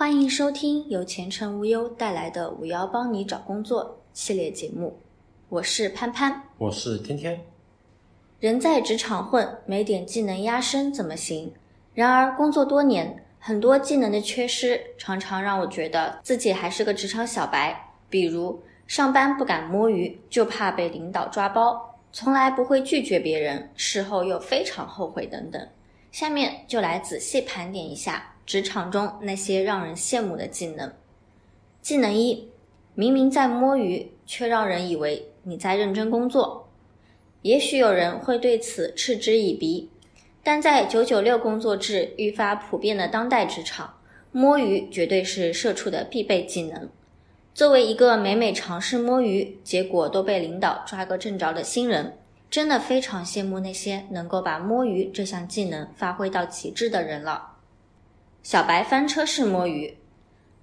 欢迎收听由前程无忧带来的“五幺帮你找工作”系列节目，我是潘潘，我是天天。人在职场混，没点技能压身怎么行？然而工作多年，很多技能的缺失，常常让我觉得自己还是个职场小白。比如上班不敢摸鱼，就怕被领导抓包；从来不会拒绝别人，事后又非常后悔等等。下面就来仔细盘点一下职场中那些让人羡慕的技能。技能一：明明在摸鱼，却让人以为你在认真工作。也许有人会对此嗤之以鼻，但在九九六工作制愈发普遍的当代职场，摸鱼绝对是社畜的必备技能。作为一个每每尝试摸鱼，结果都被领导抓个正着的新人，真的非常羡慕那些能够把摸鱼这项技能发挥到极致的人了。小白翻车式摸鱼，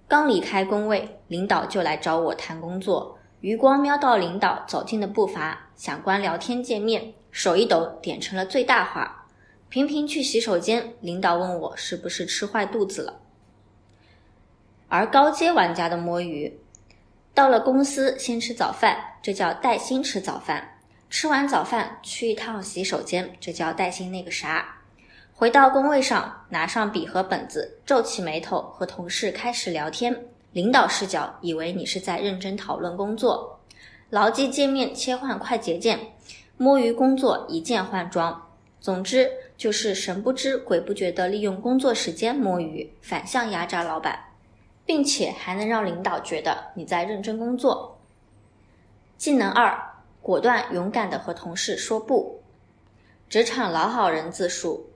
刚离开工位，领导就来找我谈工作。余光瞄到领导走近的步伐，想关聊天界面，手一抖点成了最大化。频频去洗手间，领导问我是不是吃坏肚子了。而高阶玩家的摸鱼，到了公司先吃早饭，这叫带薪吃早饭；吃完早饭去一趟洗手间，这叫带薪那个啥。回到工位上，拿上笔和本子，皱起眉头和同事开始聊天。领导视角，以为你是在认真讨论工作；牢记界面切换快捷键，摸鱼工作一键换装。总之就是神不知鬼不觉地利用工作时间摸鱼，反向压榨老板，并且还能让领导觉得你在认真工作。技能二：果断勇敢地和同事说不。职场老好人自述：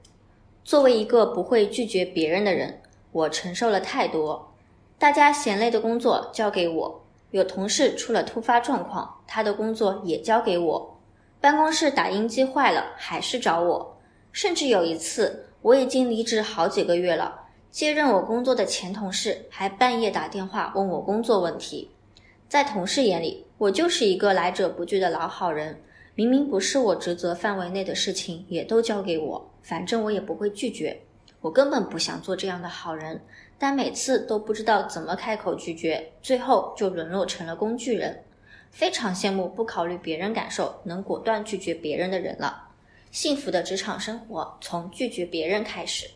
作为一个不会拒绝别人的人，我承受了太多。大家嫌累的工作交给我，有同事出了突发状况，他的工作也交给我。办公室打印机坏了，还是找我。甚至有一次，我已经离职好几个月了，接任我工作的前同事还半夜打电话问我工作问题。在同事眼里，我就是一个来者不拒的老好人。明明不是我职责范围内的事情，也都交给我，反正我也不会拒绝。我根本不想做这样的好人。但每次都不知道怎么开口拒绝，最后就沦落成了工具人。非常羡慕不考虑别人感受，能果断拒绝别人的人了。幸福的职场生活从拒绝别人开始。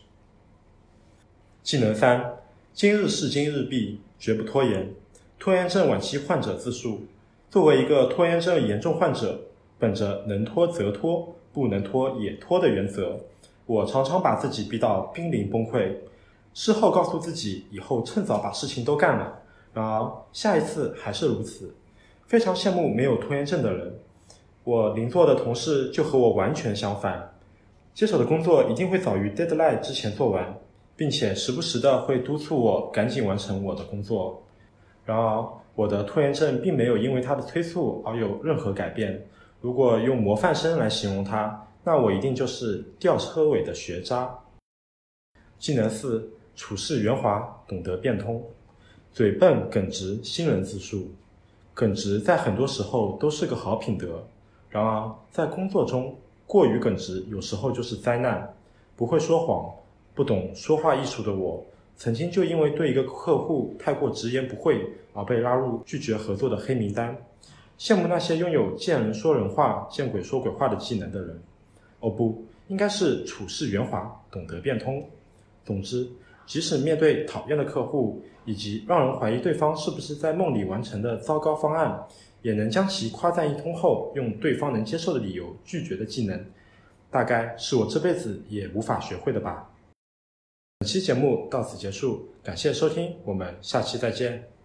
技能三：今日事今日毕，绝不拖延。拖延症晚期患者自述：作为一个拖延症严重患者，本着能拖则拖，不能拖也拖的原则，我常常把自己逼到濒临崩溃。事后告诉自己，以后趁早把事情都干了。然而下一次还是如此，非常羡慕没有拖延症的人。我邻座的同事就和我完全相反，接手的工作一定会早于 deadline 之前做完，并且时不时的会督促我赶紧完成我的工作。然而我的拖延症并没有因为他的催促而有任何改变。如果用模范生来形容他，那我一定就是吊车尾的学渣。技能四。处事圆滑，懂得变通，嘴笨耿直，新人自述。耿直在很多时候都是个好品德，然而在工作中过于耿直，有时候就是灾难。不会说谎，不懂说话艺术的我，曾经就因为对一个客户太过直言不讳而被拉入拒绝合作的黑名单。羡慕那些拥有见人说人话、见鬼说鬼话的技能的人。哦，不应该是处事圆滑，懂得变通。总之。即使面对讨厌的客户，以及让人怀疑对方是不是在梦里完成的糟糕方案，也能将其夸赞一通后，用对方能接受的理由拒绝的技能，大概是我这辈子也无法学会的吧。本期节目到此结束，感谢收听，我们下期再见。